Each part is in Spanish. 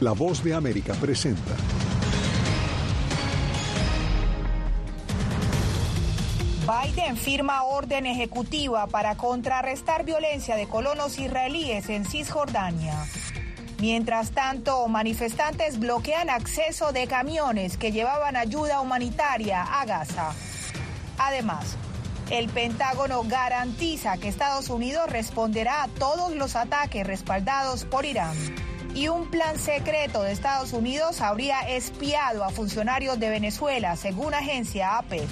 La voz de América presenta. Biden firma orden ejecutiva para contrarrestar violencia de colonos israelíes en Cisjordania. Mientras tanto, manifestantes bloquean acceso de camiones que llevaban ayuda humanitaria a Gaza. Además, el Pentágono garantiza que Estados Unidos responderá a todos los ataques respaldados por Irán. Y un plan secreto de Estados Unidos habría espiado a funcionarios de Venezuela, según agencia AP.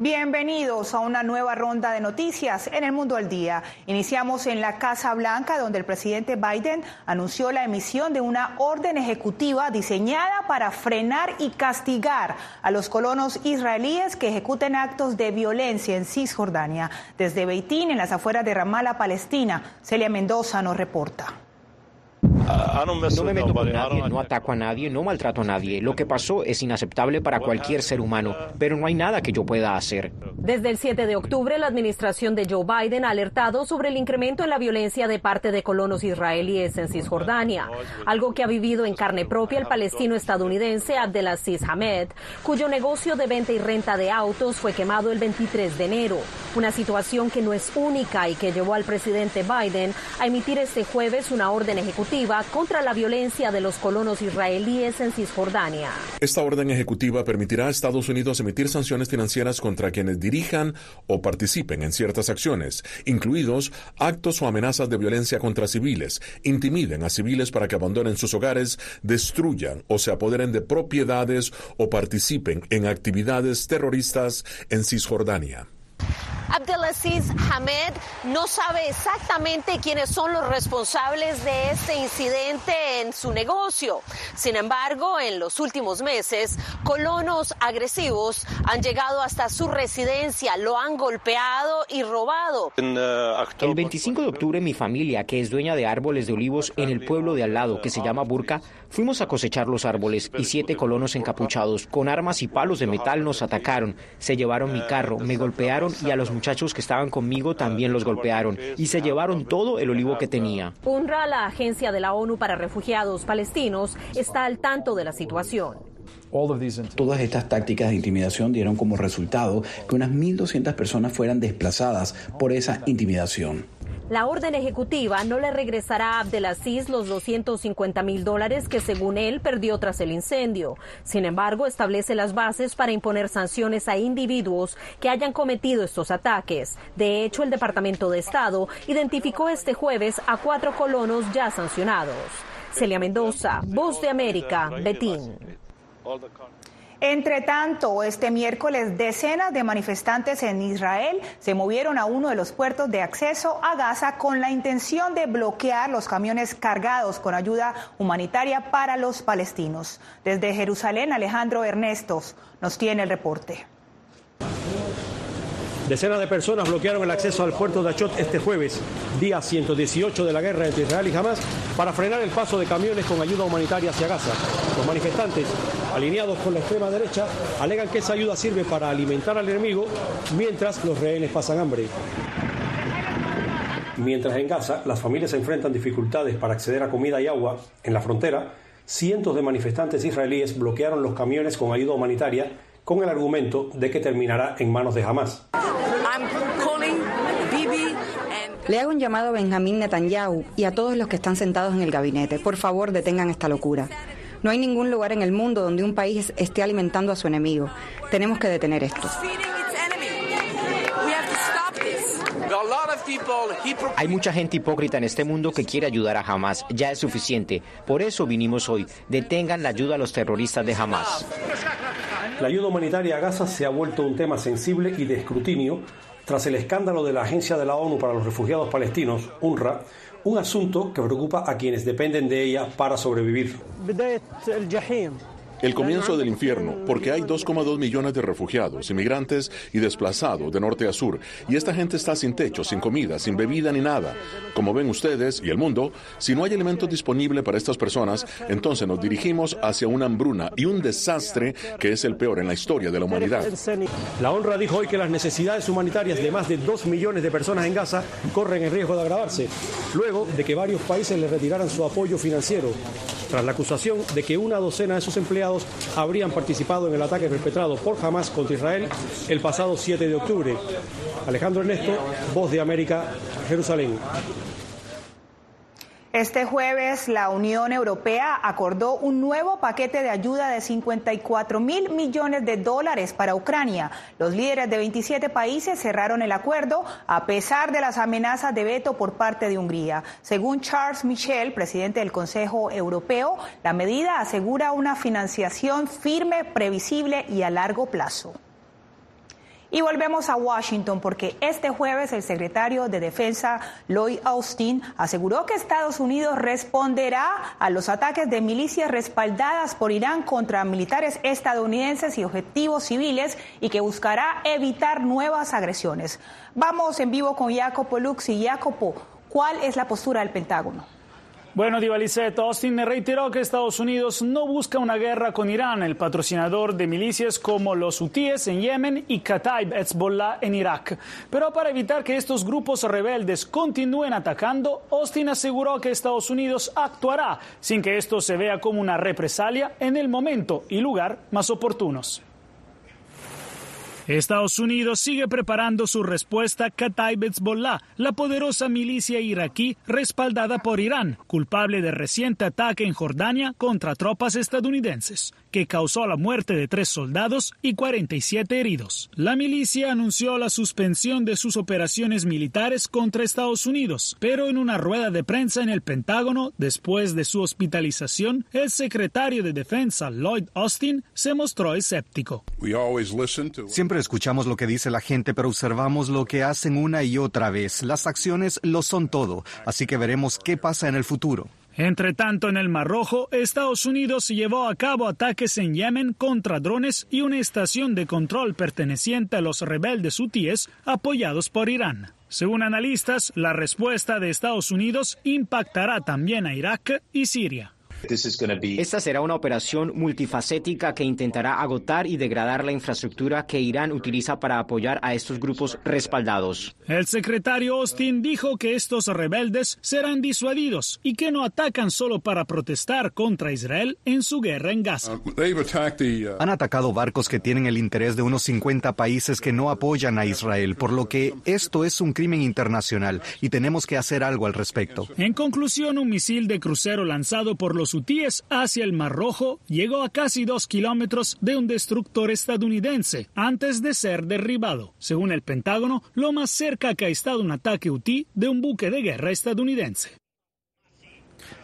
Bienvenidos a una nueva ronda de noticias en el mundo al día. Iniciamos en la Casa Blanca, donde el presidente Biden anunció la emisión de una orden ejecutiva diseñada para frenar y castigar a los colonos israelíes que ejecuten actos de violencia en Cisjordania. Desde Beitín, en las afueras de Ramallah, Palestina, Celia Mendoza nos reporta. No me meto con nadie, no ataco a nadie, no maltrato a nadie. Lo que pasó es inaceptable para cualquier ser humano, pero no hay nada que yo pueda hacer. Desde el 7 de octubre, la administración de Joe Biden ha alertado sobre el incremento en la violencia de parte de colonos israelíes en Cisjordania, algo que ha vivido en carne propia el palestino estadounidense Abdelaziz Hamed, cuyo negocio de venta y renta de autos fue quemado el 23 de enero. Una situación que no es única y que llevó al presidente Biden a emitir este jueves una orden ejecutiva contra la violencia de los colonos israelíes en Cisjordania. Esta orden ejecutiva permitirá a Estados Unidos emitir sanciones financieras contra quienes dirijan o participen en ciertas acciones, incluidos actos o amenazas de violencia contra civiles, intimiden a civiles para que abandonen sus hogares, destruyan o se apoderen de propiedades o participen en actividades terroristas en Cisjordania. Abdelaziz Hamed no sabe exactamente quiénes son los responsables de este incidente en su negocio. Sin embargo, en los últimos meses, colonos agresivos han llegado hasta su residencia, lo han golpeado y robado. El 25 de octubre mi familia, que es dueña de árboles de olivos en el pueblo de al lado, que se llama Burka, fuimos a cosechar los árboles y siete colonos encapuchados con armas y palos de metal nos atacaron, se llevaron mi carro, me golpearon y a los muchachos que estaban conmigo también los golpearon y se llevaron todo el olivo que tenía. UNRWA, la agencia de la ONU para refugiados palestinos, está al tanto de la situación. Todas estas tácticas de intimidación dieron como resultado que unas 1.200 personas fueran desplazadas por esa intimidación. La orden ejecutiva no le regresará a Abdelaziz los 250 mil dólares que según él perdió tras el incendio. Sin embargo, establece las bases para imponer sanciones a individuos que hayan cometido estos ataques. De hecho, el Departamento de Estado identificó este jueves a cuatro colonos ya sancionados. Celia Mendoza, Voz de América, Betín. Entre tanto, este miércoles decenas de manifestantes en Israel se movieron a uno de los puertos de acceso a Gaza con la intención de bloquear los camiones cargados con ayuda humanitaria para los palestinos. Desde Jerusalén, Alejandro Ernestos nos tiene el reporte. Decenas de personas bloquearon el acceso al puerto de Achot este jueves, día 118 de la guerra entre Israel y Hamas, para frenar el paso de camiones con ayuda humanitaria hacia Gaza. Los manifestantes, alineados con la extrema derecha, alegan que esa ayuda sirve para alimentar al enemigo mientras los rehenes pasan hambre. Mientras en Gaza las familias enfrentan dificultades para acceder a comida y agua, en la frontera, cientos de manifestantes israelíes bloquearon los camiones con ayuda humanitaria con el argumento de que terminará en manos de Hamas. Le hago un llamado a Benjamín Netanyahu y a todos los que están sentados en el gabinete. Por favor, detengan esta locura. No hay ningún lugar en el mundo donde un país esté alimentando a su enemigo. Tenemos que detener esto. Hay mucha gente hipócrita en este mundo que quiere ayudar a Hamas. Ya es suficiente. Por eso vinimos hoy. Detengan la ayuda a los terroristas de Hamas. La ayuda humanitaria a Gaza se ha vuelto un tema sensible y de escrutinio tras el escándalo de la Agencia de la ONU para los Refugiados Palestinos, UNRWA, un asunto que preocupa a quienes dependen de ella para sobrevivir. El comienzo del infierno, porque hay 2,2 millones de refugiados, inmigrantes y desplazados de norte a sur, y esta gente está sin techo, sin comida, sin bebida ni nada. Como ven ustedes y el mundo, si no hay alimentos disponibles para estas personas, entonces nos dirigimos hacia una hambruna y un desastre que es el peor en la historia de la humanidad. La honra dijo hoy que las necesidades humanitarias de más de 2 millones de personas en Gaza corren el riesgo de agravarse, luego de que varios países le retiraran su apoyo financiero, tras la acusación de que una docena de sus empleados habrían participado en el ataque perpetrado por Hamas contra Israel el pasado 7 de octubre. Alejandro Ernesto, Voz de América, Jerusalén. Este jueves, la Unión Europea acordó un nuevo paquete de ayuda de 54 mil millones de dólares para Ucrania. Los líderes de 27 países cerraron el acuerdo a pesar de las amenazas de veto por parte de Hungría. Según Charles Michel, presidente del Consejo Europeo, la medida asegura una financiación firme, previsible y a largo plazo. Y volvemos a Washington porque este jueves el secretario de Defensa Lloyd Austin aseguró que Estados Unidos responderá a los ataques de milicias respaldadas por Irán contra militares estadounidenses y objetivos civiles y que buscará evitar nuevas agresiones. Vamos en vivo con Jacopo Lux y Jacopo, ¿cuál es la postura del Pentágono? Bueno, Divalicet, Austin reiteró que Estados Unidos no busca una guerra con Irán, el patrocinador de milicias como los hutíes en Yemen y Kataib Hezbollah en Irak. Pero para evitar que estos grupos rebeldes continúen atacando, Austin aseguró que Estados Unidos actuará sin que esto se vea como una represalia en el momento y lugar más oportunos. Estados Unidos sigue preparando su respuesta a Kataib Hezbollah, la poderosa milicia iraquí respaldada por Irán, culpable del reciente ataque en Jordania contra tropas estadounidenses, que causó la muerte de tres soldados y 47 heridos. La milicia anunció la suspensión de sus operaciones militares contra Estados Unidos, pero en una rueda de prensa en el Pentágono, después de su hospitalización, el secretario de Defensa Lloyd Austin se mostró escéptico. Siempre escuchamos lo que dice la gente, pero observamos lo que hacen una y otra vez. Las acciones lo son todo, así que veremos qué pasa en el futuro. Entre tanto, en el Mar Rojo, Estados Unidos llevó a cabo ataques en Yemen contra drones y una estación de control perteneciente a los rebeldes hutíes apoyados por Irán. Según analistas, la respuesta de Estados Unidos impactará también a Irak y Siria. Esta será una operación multifacética que intentará agotar y degradar la infraestructura que Irán utiliza para apoyar a estos grupos respaldados. El secretario Austin dijo que estos rebeldes serán disuadidos y que no atacan solo para protestar contra Israel en su guerra en Gaza. Uh, uh, Han atacado barcos que tienen el interés de unos 50 países que no apoyan a Israel, por lo que esto es un crimen internacional y tenemos que hacer algo al respecto. En conclusión, un misil de crucero lanzado por los hutíes hacia el Mar Rojo llegó a casi dos kilómetros de un destructor estadounidense antes de ser derribado. Según el Pentágono, lo más cerca que ha estado un ataque hutí de un buque de guerra estadounidense.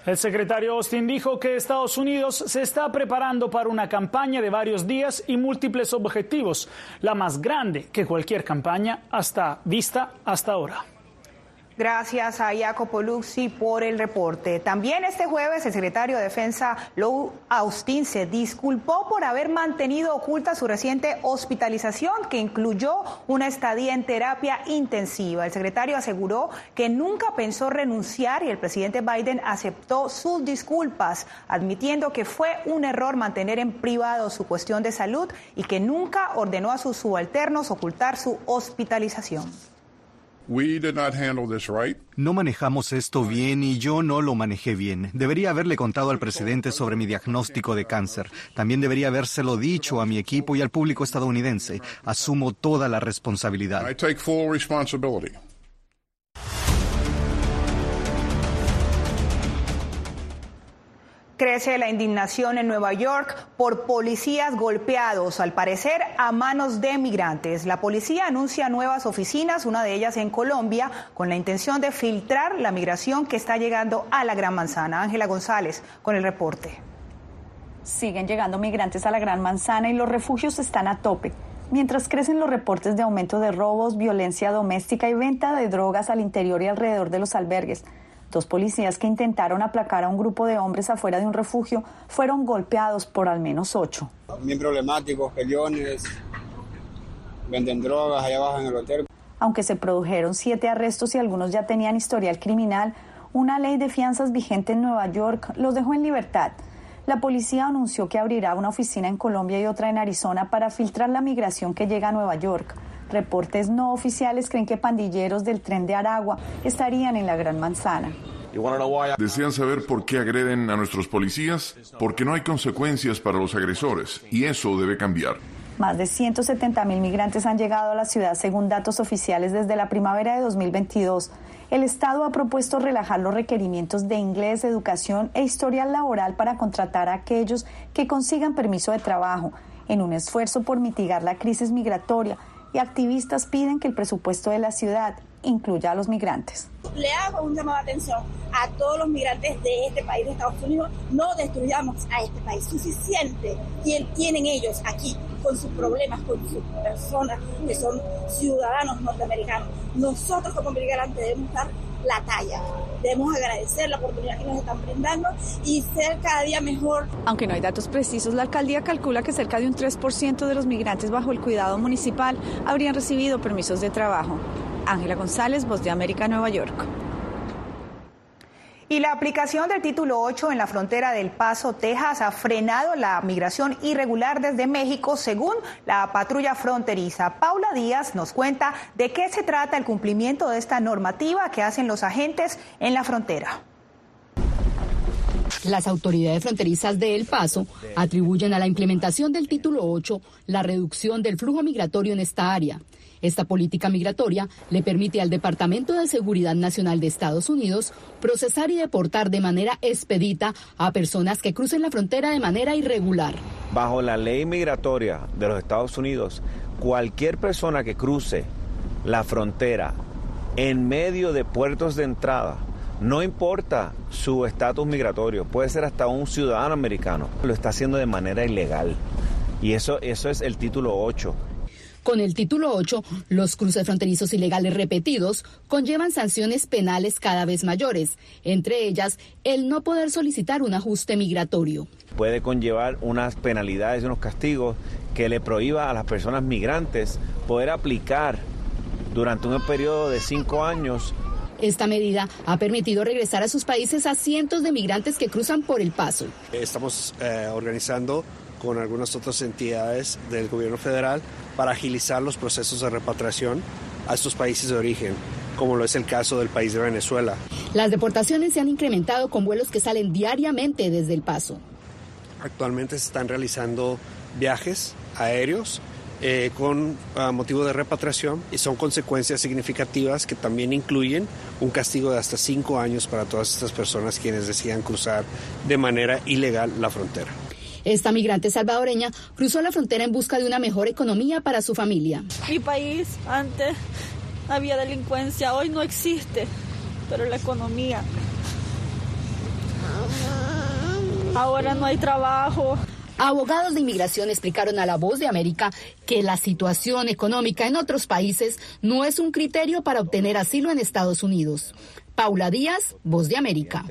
El secretario Austin dijo que Estados Unidos se está preparando para una campaña de varios días y múltiples objetivos, la más grande que cualquier campaña hasta vista hasta ahora. Gracias a Jacopo Luxi por el reporte. También este jueves el secretario de Defensa Lou Austin se disculpó por haber mantenido oculta su reciente hospitalización que incluyó una estadía en terapia intensiva. El secretario aseguró que nunca pensó renunciar y el presidente Biden aceptó sus disculpas, admitiendo que fue un error mantener en privado su cuestión de salud y que nunca ordenó a sus subalternos ocultar su hospitalización. No manejamos esto bien y yo no lo manejé bien. Debería haberle contado al presidente sobre mi diagnóstico de cáncer. También debería habérselo dicho a mi equipo y al público estadounidense. Asumo toda la responsabilidad. Crece la indignación en Nueva York por policías golpeados, al parecer a manos de migrantes. La policía anuncia nuevas oficinas, una de ellas en Colombia, con la intención de filtrar la migración que está llegando a la Gran Manzana. Ángela González con el reporte. Siguen llegando migrantes a la Gran Manzana y los refugios están a tope. Mientras crecen los reportes de aumento de robos, violencia doméstica y venta de drogas al interior y alrededor de los albergues. Dos policías que intentaron aplacar a un grupo de hombres afuera de un refugio fueron golpeados por al menos ocho. Bien problemáticos, peleones, venden drogas allá abajo en el hotel. Aunque se produjeron siete arrestos y algunos ya tenían historial criminal, una ley de fianzas vigente en Nueva York los dejó en libertad. La policía anunció que abrirá una oficina en Colombia y otra en Arizona para filtrar la migración que llega a Nueva York. Reportes no oficiales creen que pandilleros del tren de Aragua estarían en la Gran Manzana. Desean saber por qué agreden a nuestros policías, porque no hay consecuencias para los agresores, y eso debe cambiar. Más de 170 mil migrantes han llegado a la ciudad según datos oficiales desde la primavera de 2022. El Estado ha propuesto relajar los requerimientos de inglés, educación e historial laboral para contratar a aquellos que consigan permiso de trabajo, en un esfuerzo por mitigar la crisis migratoria, y activistas piden que el presupuesto de la ciudad incluya a los migrantes. Le hago un llamado de atención a todos los migrantes de este país, de Estados Unidos, no destruyamos a este país. Suficiente tienen ellos aquí con sus problemas, con sus personas que son ciudadanos norteamericanos. Nosotros como migrantes debemos dar la talla. Debemos agradecer la oportunidad que nos están brindando y ser cada día mejor. Aunque no hay datos precisos, la alcaldía calcula que cerca de un 3% de los migrantes bajo el cuidado municipal habrían recibido permisos de trabajo. Ángela González, Voz de América, Nueva York. Y la aplicación del título 8 en la frontera del Paso, Texas, ha frenado la migración irregular desde México, según la patrulla fronteriza. Paula Díaz nos cuenta de qué se trata el cumplimiento de esta normativa que hacen los agentes en la frontera. Las autoridades fronterizas de El Paso atribuyen a la implementación del título 8 la reducción del flujo migratorio en esta área. Esta política migratoria le permite al Departamento de Seguridad Nacional de Estados Unidos procesar y deportar de manera expedita a personas que crucen la frontera de manera irregular. Bajo la ley migratoria de los Estados Unidos, cualquier persona que cruce la frontera en medio de puertos de entrada, no importa su estatus migratorio, puede ser hasta un ciudadano americano, lo está haciendo de manera ilegal. Y eso, eso es el título 8. Con el título 8, los cruces fronterizos ilegales repetidos conllevan sanciones penales cada vez mayores, entre ellas el no poder solicitar un ajuste migratorio. Puede conllevar unas penalidades y unos castigos que le prohíba a las personas migrantes poder aplicar durante un periodo de cinco años esta medida ha permitido regresar a sus países a cientos de migrantes que cruzan por el paso. Estamos eh, organizando con algunas otras entidades del gobierno federal para agilizar los procesos de repatriación a estos países de origen como lo es el caso del país de Venezuela. Las deportaciones se han incrementado con vuelos que salen diariamente desde El Paso. Actualmente se están realizando viajes aéreos eh, con ah, motivo de repatriación y son consecuencias significativas que también incluyen un castigo de hasta cinco años para todas estas personas quienes decidan cruzar de manera ilegal la frontera. Esta migrante salvadoreña cruzó la frontera en busca de una mejor economía para su familia. Mi país antes había delincuencia, hoy no existe, pero la economía. Ahora no hay trabajo. Abogados de inmigración explicaron a La Voz de América que la situación económica en otros países no es un criterio para obtener asilo en Estados Unidos. Paula Díaz, Voz de América.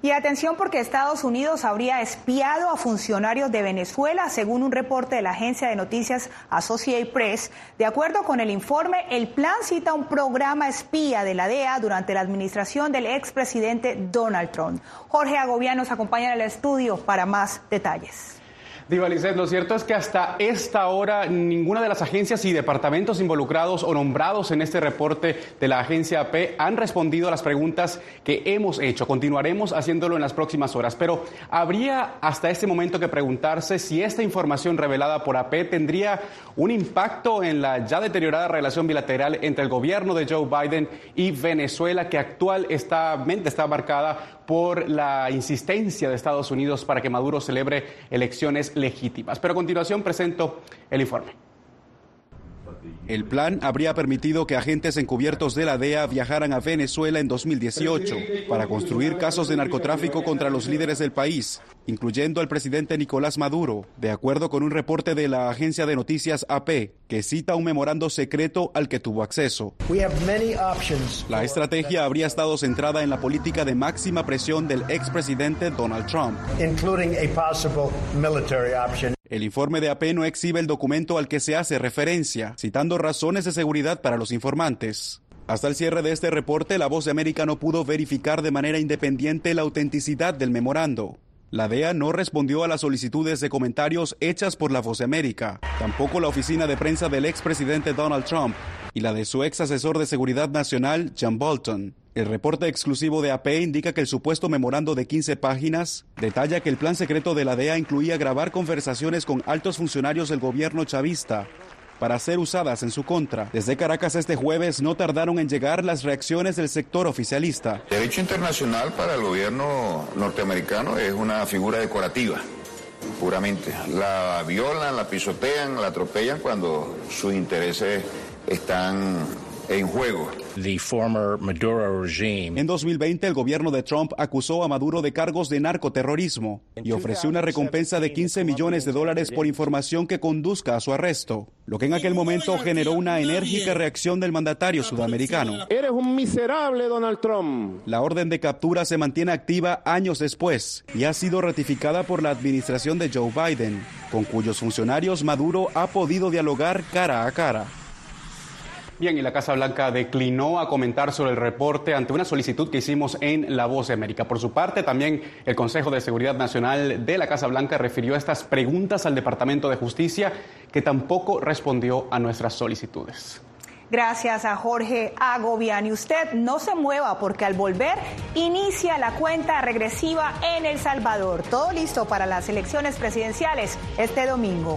Y atención porque Estados Unidos habría espiado a funcionarios de Venezuela, según un reporte de la agencia de noticias Associated Press. De acuerdo con el informe, el plan cita un programa espía de la DEA durante la administración del expresidente Donald Trump. Jorge Agobiano nos acompaña en el estudio para más detalles. Diva lo cierto es que hasta esta hora ninguna de las agencias y departamentos involucrados o nombrados en este reporte de la agencia AP han respondido a las preguntas que hemos hecho. Continuaremos haciéndolo en las próximas horas, pero habría hasta este momento que preguntarse si esta información revelada por AP tendría un impacto en la ya deteriorada relación bilateral entre el gobierno de Joe Biden y Venezuela, que actualmente está marcada por la insistencia de Estados Unidos para que Maduro celebre elecciones legítimas. Pero a continuación presento el informe. El plan habría permitido que agentes encubiertos de la DEA viajaran a Venezuela en 2018 para construir casos de narcotráfico contra los líderes del país, incluyendo al presidente Nicolás Maduro, de acuerdo con un reporte de la agencia de noticias AP, que cita un memorando secreto al que tuvo acceso. La estrategia habría estado centrada en la política de máxima presión del expresidente Donald Trump. El informe de AP no exhibe el documento al que se hace referencia, citando razones de seguridad para los informantes. Hasta el cierre de este reporte, La Voz de América no pudo verificar de manera independiente la autenticidad del memorando. La DEA no respondió a las solicitudes de comentarios hechas por La Voz de América, tampoco la oficina de prensa del expresidente Donald Trump y la de su ex asesor de seguridad nacional, John Bolton. El reporte exclusivo de AP indica que el supuesto memorando de 15 páginas detalla que el plan secreto de la DEA incluía grabar conversaciones con altos funcionarios del gobierno chavista para ser usadas en su contra. Desde Caracas este jueves no tardaron en llegar las reacciones del sector oficialista. Derecho internacional para el gobierno norteamericano es una figura decorativa, puramente. La violan, la pisotean, la atropellan cuando sus intereses están en juego. En 2020, el gobierno de Trump acusó a Maduro de cargos de narcoterrorismo y ofreció una recompensa de 15 millones de dólares por información que conduzca a su arresto, lo que en aquel momento generó una enérgica reacción del mandatario sudamericano. Eres un miserable, Donald Trump. La orden de captura se mantiene activa años después y ha sido ratificada por la administración de Joe Biden, con cuyos funcionarios Maduro ha podido dialogar cara a cara. Bien, y la Casa Blanca declinó a comentar sobre el reporte ante una solicitud que hicimos en La Voz de América. Por su parte, también el Consejo de Seguridad Nacional de la Casa Blanca refirió estas preguntas al Departamento de Justicia, que tampoco respondió a nuestras solicitudes. Gracias a Jorge Agobian. Y usted no se mueva porque al volver inicia la cuenta regresiva en El Salvador. Todo listo para las elecciones presidenciales este domingo.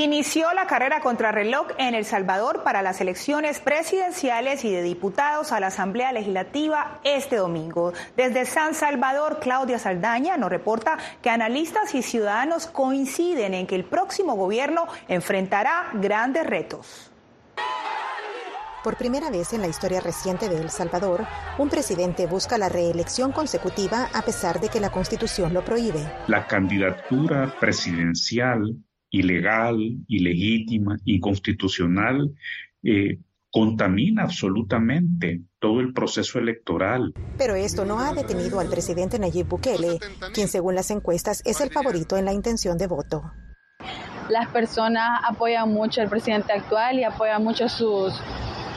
Inició la carrera contrarreloj en El Salvador para las elecciones presidenciales y de diputados a la Asamblea Legislativa este domingo. Desde San Salvador, Claudia Saldaña nos reporta que analistas y ciudadanos coinciden en que el próximo gobierno enfrentará grandes retos. Por primera vez en la historia reciente de El Salvador, un presidente busca la reelección consecutiva a pesar de que la Constitución lo prohíbe. La candidatura presidencial ilegal, ilegítima, inconstitucional, eh, contamina absolutamente todo el proceso electoral. Pero esto no ha detenido al presidente Nayib Bukele, quien según las encuestas es el favorito en la intención de voto. Las personas apoyan mucho al presidente actual y apoyan mucho sus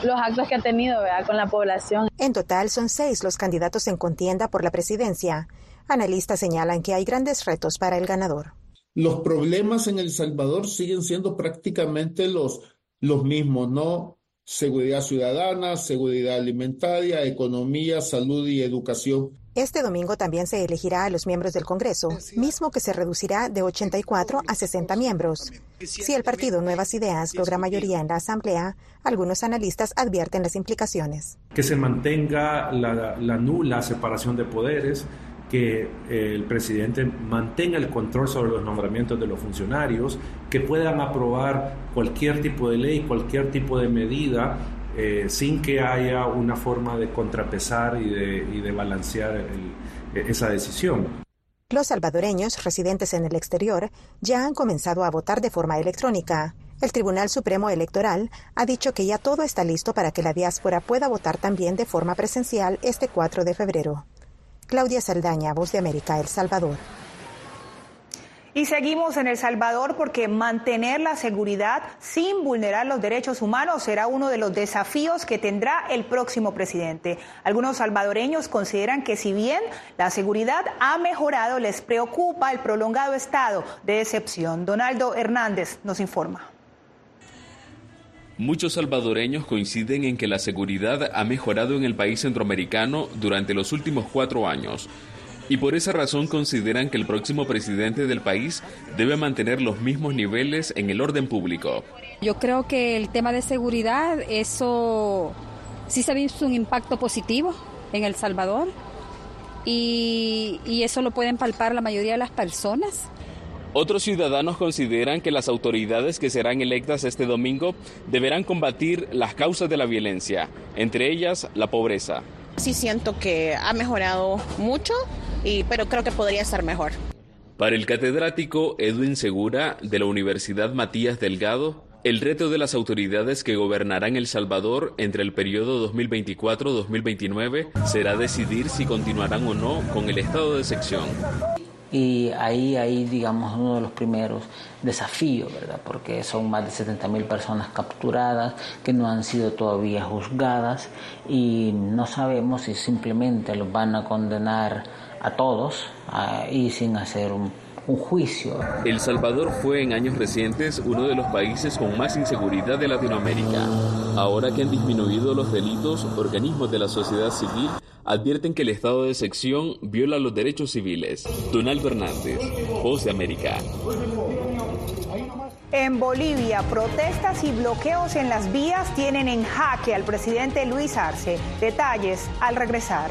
los actos que ha tenido con la población. En total son seis los candidatos en contienda por la presidencia. Analistas señalan que hay grandes retos para el ganador. Los problemas en El Salvador siguen siendo prácticamente los, los mismos, ¿no? seguridad ciudadana, seguridad alimentaria, economía, salud y educación. Este domingo también se elegirá a los miembros del Congreso, mismo que se reducirá de 84 a 60 miembros. Si el partido Nuevas Ideas logra mayoría en la Asamblea, algunos analistas advierten las implicaciones. Que se mantenga la, la nula separación de poderes, que eh, el presidente mantenga el control sobre los nombramientos de los funcionarios, que puedan aprobar cualquier tipo de ley, cualquier tipo de medida, eh, sin que haya una forma de contrapesar y de, balancear esa decisión. Los salvadoreños residentes en el exterior ya han comenzado a votar de forma electrónica. El Tribunal Supremo Electoral ha dicho que ya todo está listo para que la diáspora pueda votar también de forma presencial este 4 de febrero. Claudia Saldaña, Voz de América, El Salvador. Y seguimos en El Salvador porque mantener la seguridad sin vulnerar los derechos humanos será uno de los desafíos que tendrá el próximo presidente. Algunos salvadoreños consideran que si bien la seguridad ha mejorado, les preocupa el prolongado estado de excepción. Donaldo Hernández nos informa. Muchos salvadoreños coinciden en que la seguridad ha mejorado en el país centroamericano durante los últimos cuatro años y por esa razón consideran que el próximo presidente del país debe mantener los mismos niveles en el orden público. Yo creo que el tema de seguridad, eso sí se ha visto un impacto positivo en El Salvador y, y eso lo pueden palpar la mayoría de las personas. Otros ciudadanos consideran que las autoridades que serán electas este domingo deberán combatir las causas de la violencia, entre ellas la pobreza. Sí siento que ha mejorado mucho, y, pero creo que podría estar mejor. Para el catedrático Edwin Segura de la Universidad Matías Delgado, el reto de las autoridades que gobernarán El Salvador entre el periodo 2024-2029 será decidir si continuarán o no con el estado de sección y ahí hay, digamos, uno de los primeros desafíos, ¿verdad? Porque son más de 70 mil personas capturadas que no han sido todavía juzgadas y no sabemos si simplemente los van a condenar a todos y sin hacer un, un juicio. El Salvador fue en años recientes uno de los países con más inseguridad de Latinoamérica. Ahora que han disminuido los delitos, organismos de la sociedad civil advierten que el estado de sección viola los derechos civiles. Donaldo Hernández, Voz de América. En Bolivia, protestas y bloqueos en las vías tienen en jaque al presidente Luis Arce. Detalles al regresar.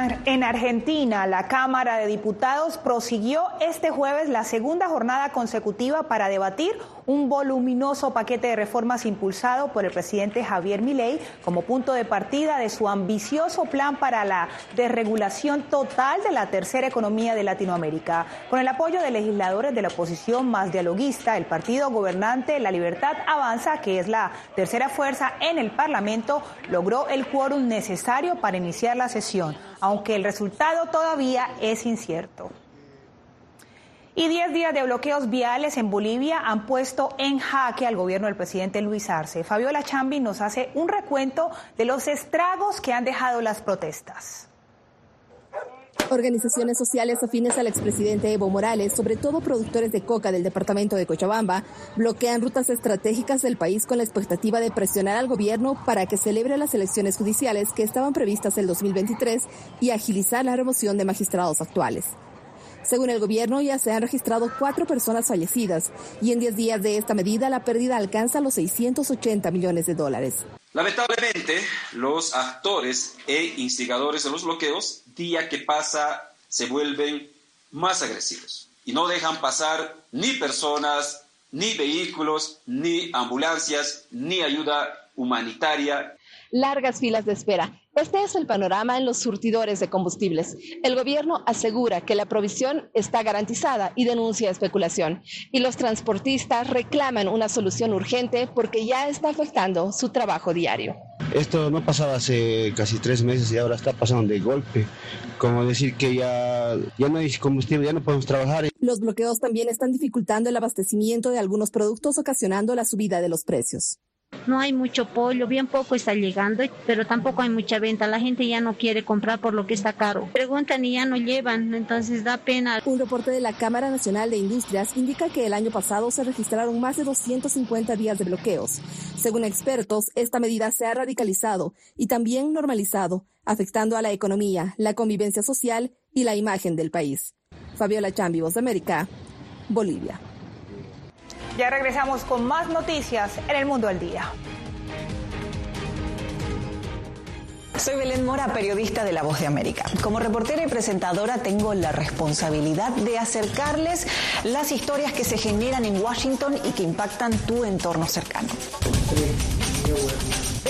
lugar en, Argentina, la Cámara de Diputados prosiguió este jueves la segunda jornada consecutiva para debatir un voluminoso paquete de reformas impulsado por el presidente Javier Milei como punto de partida de su ambicioso plan para la desregulación total de la tercera economía de Latinoamérica. Con el apoyo de legisladores de la oposición más dialoguista, el partido gobernante La Libertad Avanza, que es la tercera fuerza en el Parlamento, logró el quórum necesario para iniciar la sesión aunque el resultado todavía es incierto. Y 10 días de bloqueos viales en Bolivia han puesto en jaque al gobierno del presidente Luis Arce. Fabiola Chambi nos hace un recuento de los estragos que han dejado las protestas. Organizaciones sociales afines al expresidente Evo Morales, sobre todo productores de coca del departamento de Cochabamba, bloquean rutas estratégicas del país con la expectativa de presionar al gobierno para que celebre las elecciones judiciales que estaban previstas el 2023 y agilizar la remoción de magistrados actuales. Según el gobierno, ya se han registrado cuatro personas fallecidas y en 10 días de esta medida la pérdida alcanza los 680 millones de dólares. Lamentablemente, los actores e instigadores de los bloqueos, día que pasa, se vuelven más agresivos y no dejan pasar ni personas, ni vehículos, ni ambulancias, ni ayuda humanitaria. Largas filas de espera. Este es el panorama en los surtidores de combustibles. El gobierno asegura que la provisión está garantizada y denuncia especulación. Y los transportistas reclaman una solución urgente porque ya está afectando su trabajo diario. Esto no pasaba hace casi tres meses y ahora está pasando de golpe. Como decir que ya, ya no hay combustible, ya no podemos trabajar. Los bloqueos también están dificultando el abastecimiento de algunos productos, ocasionando la subida de los precios. No hay mucho pollo, bien poco está llegando, pero tampoco hay mucha venta. La gente ya no quiere comprar por lo que está caro. Preguntan y ya no llevan, entonces da pena. Un reporte de la Cámara Nacional de Industrias indica que el año pasado se registraron más de 250 días de bloqueos. Según expertos, esta medida se ha radicalizado y también normalizado, afectando a la economía, la convivencia social y la imagen del país. Fabiola Chambi, Voz de América, Bolivia. Ya regresamos con más noticias en el mundo al día. Soy Belén Mora, periodista de La Voz de América. Como reportera y presentadora tengo la responsabilidad de acercarles las historias que se generan en Washington y que impactan tu entorno cercano.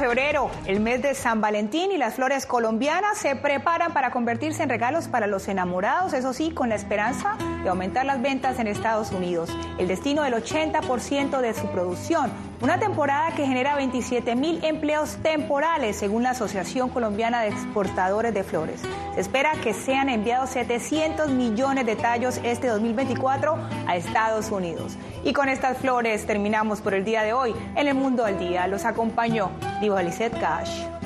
Febrero, el mes de San Valentín y las flores colombianas se preparan para convertirse en regalos para los enamorados, eso sí, con la esperanza de aumentar las ventas en Estados Unidos, el destino del 80% de su producción. Una temporada que genera 27 mil empleos temporales, según la Asociación Colombiana de Exportadores de Flores. Se espera que sean enviados 700 millones de tallos este 2024 a Estados Unidos. Y con estas flores terminamos por el día de hoy en el Mundo al Día. Los acompañó Diva Cash.